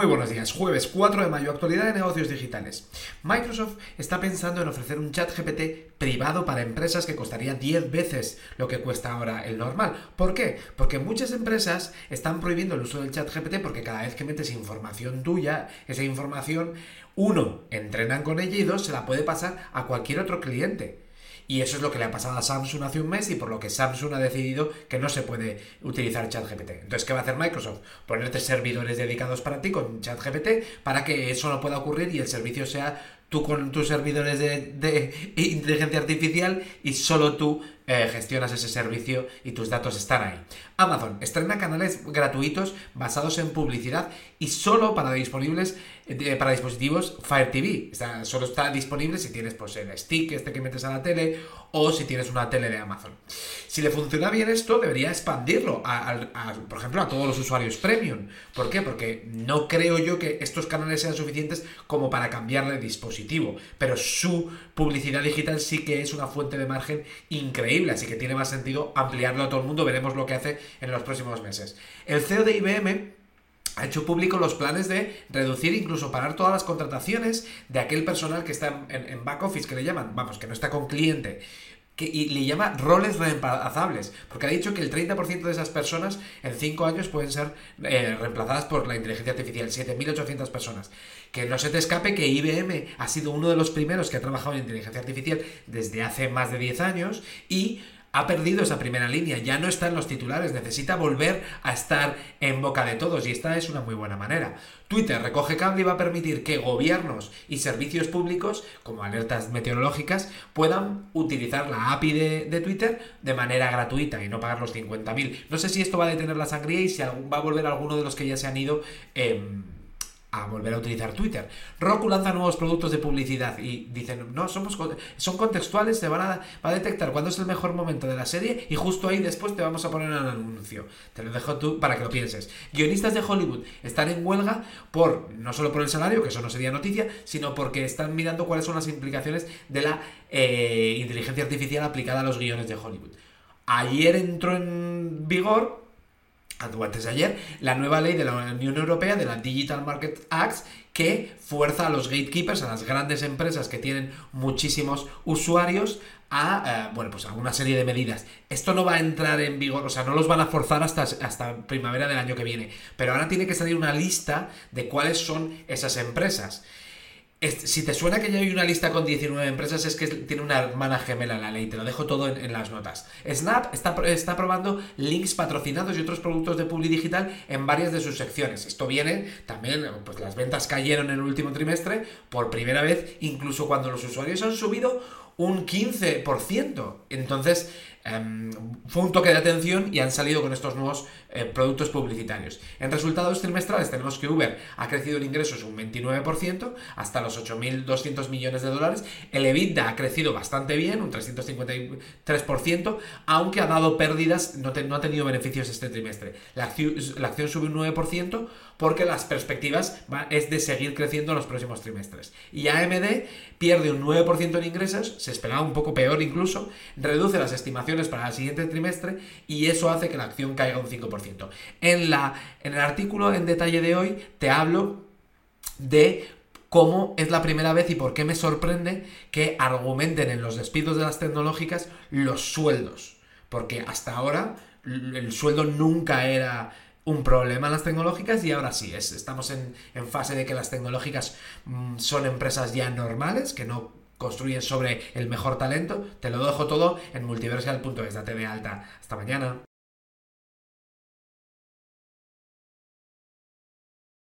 Muy buenos días, jueves 4 de mayo, actualidad de negocios digitales. Microsoft está pensando en ofrecer un chat GPT privado para empresas que costaría 10 veces lo que cuesta ahora el normal. ¿Por qué? Porque muchas empresas están prohibiendo el uso del chat GPT porque cada vez que metes información tuya, esa información, uno, entrenan con ella y dos, se la puede pasar a cualquier otro cliente. Y eso es lo que le ha pasado a Samsung hace un mes y por lo que Samsung ha decidido que no se puede utilizar ChatGPT. Entonces, ¿qué va a hacer Microsoft? Ponerte servidores dedicados para ti con ChatGPT para que eso no pueda ocurrir y el servicio sea tú con tus servidores de, inteligencia artificial y solo tú eh, gestionas ese servicio y tus datos están ahí. Amazon estrena canales gratuitos basados en publicidad y solo para disponibles eh, para dispositivos Fire TV. solo está disponible si tienes pues, el stick este que metes a la tele o si tienes una tele de Amazon. Si le funciona bien esto, debería expandirlo, por ejemplo, a todos los usuarios premium. ¿Por qué? Porque no creo yo que estos canales sean suficientes como para cambiarle de dispositivo, pero su publicidad digital sí que es una fuente de margen increíble así que tiene más sentido ampliarlo a todo el mundo, veremos lo que hace en los próximos meses. El CEO de IBM ha hecho público los planes de reducir, incluso parar todas las contrataciones de aquel personal que está en, back office, que le llaman, vamos, que no está con cliente. Que, y le llama roles reemplazables, porque ha dicho que el 30% de esas personas en 5 años pueden ser eh, reemplazadas por la inteligencia artificial, 7.800 personas. Que no se te escape que IBM ha sido uno de los primeros que ha trabajado en inteligencia artificial desde hace más de 10 años y ha perdido esa primera línea, ya no está en los titulares, necesita volver a estar en boca de todos y esta es una muy buena manera. Twitter recoge cable y va a permitir que gobiernos y servicios públicos, como alertas meteorológicas, puedan utilizar la API de, Twitter de manera gratuita y no pagar los 50.000. No sé si esto va a detener la sangría y si va a volver alguno de los que ya se han ido a volver a utilizar Twitter. Roku lanza nuevos productos de publicidad y dicen, no, somos, son contextuales, se van a, va a detectar cuándo es el mejor momento de la serie y justo ahí después te vamos a poner un anuncio. Te lo dejo tú para que lo pienses. Guionistas de Hollywood están en huelga por, no solo por el salario, que eso no sería noticia, sino porque están mirando cuáles son las implicaciones de la eh, inteligencia artificial aplicada a los guiones de Hollywood. Ayer entró en vigor antes de ayer, la nueva ley de la Unión Europea, de la Digital Market Act, que fuerza a los gatekeepers, a las grandes empresas que tienen muchísimos usuarios, a, eh, bueno, pues a una serie de medidas. Esto no va a entrar en vigor, o sea, no los van a forzar hasta, hasta primavera del año que viene, pero ahora tiene que salir una lista de cuáles son esas empresas si te suena que ya hay una lista con 19 empresas, es que tiene una hermana gemela la ley. Te lo dejo todo en, las notas. Snap está, está, probando links patrocinados y otros productos de publi digital en varias de sus secciones. Esto viene también, pues las ventas cayeron en el último trimestre por primera vez, incluso cuando los usuarios han subido un 15%. Entonces, em, fue un toque de atención y han salido con estos nuevos eh, productos publicitarios. En resultados trimestrales tenemos que Uber ha crecido en ingresos un 29% hasta los 8.200 millones de dólares. El EBITDA ha crecido bastante bien, un 353%, aunque ha dado pérdidas, no, ha tenido beneficios este trimestre. La acción, sube un 9% porque las perspectivas es de seguir creciendo en los próximos trimestres. Y AMD pierde un 9% en ingresos, se esperaba un poco peor incluso, reduce las estimaciones para el siguiente trimestre y eso hace que la acción caiga un 5%. En, la, en el artículo en detalle de hoy te hablo de cómo es la primera vez y por qué me sorprende que argumenten en los despidos de las tecnológicas los sueldos. Porque hasta ahora el sueldo nunca era un problema en las tecnológicas y ahora sí, es, estamos en, fase de que las tecnológicas mm, son empresas ya normales, que no construyen sobre el mejor talento. Te lo dejo todo en multiversal.es. Date de alta. Hasta mañana.